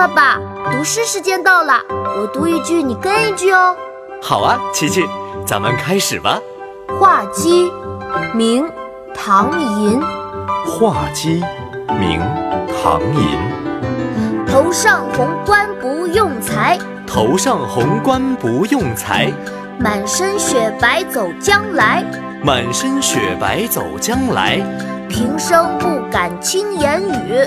爸爸，读诗时间到了，我读一句，你跟一句哦。好啊，琪琪，咱们开始吧。画鸡，明，唐寅。画鸡，明，唐寅。头上红冠不用裁，头上红冠不用裁。满身雪白走将来。满身雪白走将来，平生不敢轻言语。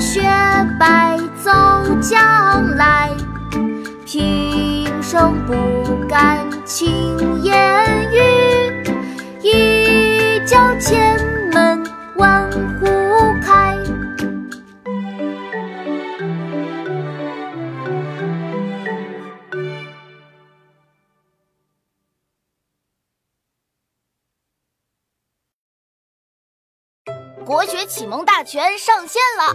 雪白走将来，平生不敢轻言语。一叫千门万户开。国学启蒙大全上线了，